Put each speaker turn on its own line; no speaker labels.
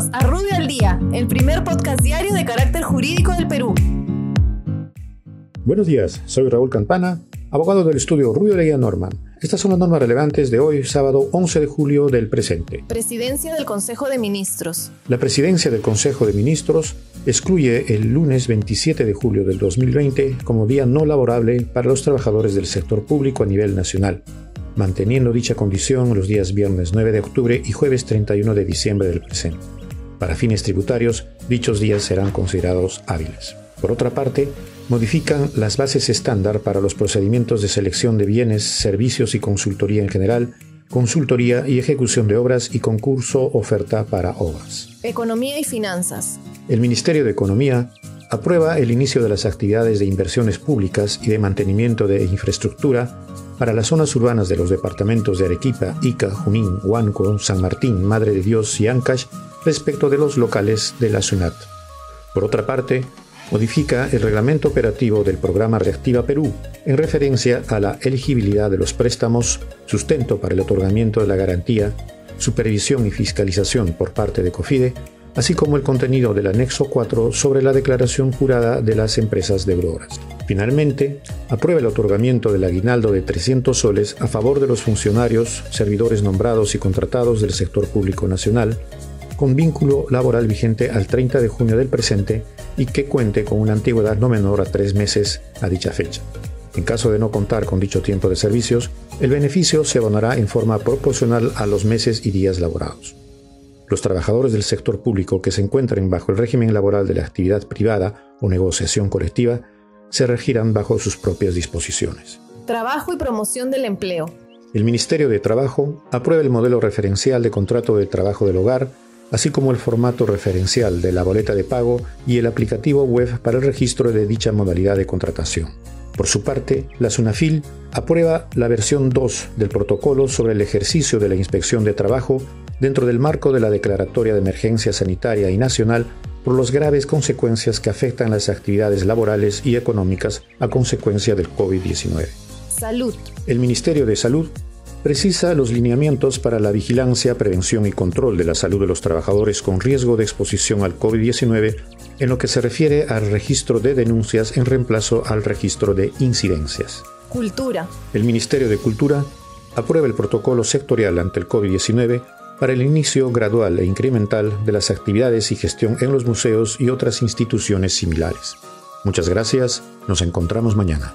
Bienvenidos a Rubio al Día, el primer podcast diario de carácter jurídico del Perú.
Buenos días, soy Raúl Campana, abogado del estudio Rubio Leguía Norman. Estas son las normas relevantes de hoy, sábado 11 de julio del presente.
Presidencia del Consejo de Ministros.
La presidencia del Consejo de Ministros excluye el lunes 27 de julio del 2020 como día no laborable para los trabajadores del sector público a nivel nacional manteniendo dicha condición los días viernes 9 de octubre y jueves 31 de diciembre del presente. Para fines tributarios, dichos días serán considerados hábiles. Por otra parte, modifican las bases estándar para los procedimientos de selección de bienes, servicios y consultoría en general, consultoría y ejecución de obras y concurso oferta para obras.
Economía y finanzas.
El Ministerio de Economía aprueba el inicio de las actividades de inversiones públicas y de mantenimiento de infraestructura para las zonas urbanas de los departamentos de Arequipa, Ica, Junín, Huánuco, San Martín, Madre de Dios y Ancash respecto de los locales de la SUNAT. Por otra parte, modifica el reglamento operativo del programa Reactiva Perú en referencia a la elegibilidad de los préstamos, sustento para el otorgamiento de la garantía, supervisión y fiscalización por parte de COFIDE, así como el contenido del anexo 4 sobre la declaración jurada de las empresas deudoras. Finalmente, aprueba el otorgamiento del aguinaldo de 300 soles a favor de los funcionarios, servidores nombrados y contratados del sector público nacional, con vínculo laboral vigente al 30 de junio del presente y que cuente con una antigüedad no menor a tres meses a dicha fecha. En caso de no contar con dicho tiempo de servicios, el beneficio se abonará en forma proporcional a los meses y días laborados. Los trabajadores del sector público que se encuentren bajo el régimen laboral de la actividad privada o negociación colectiva se regirán bajo sus propias disposiciones.
Trabajo y promoción del empleo.
El Ministerio de Trabajo aprueba el modelo referencial de contrato de trabajo del hogar, así como el formato referencial de la boleta de pago y el aplicativo web para el registro de dicha modalidad de contratación. Por su parte, la SUNAFIL aprueba la versión 2 del protocolo sobre el ejercicio de la inspección de trabajo dentro del marco de la Declaratoria de Emergencia Sanitaria y Nacional por las graves consecuencias que afectan las actividades laborales y económicas a consecuencia del COVID-19.
Salud.
El Ministerio de Salud precisa los lineamientos para la vigilancia, prevención y control de la salud de los trabajadores con riesgo de exposición al COVID-19 en lo que se refiere al registro de denuncias en reemplazo al registro de incidencias.
Cultura.
El Ministerio de Cultura aprueba el protocolo sectorial ante el COVID-19 para el inicio gradual e incremental de las actividades y gestión en los museos y otras instituciones similares. Muchas gracias, nos encontramos mañana.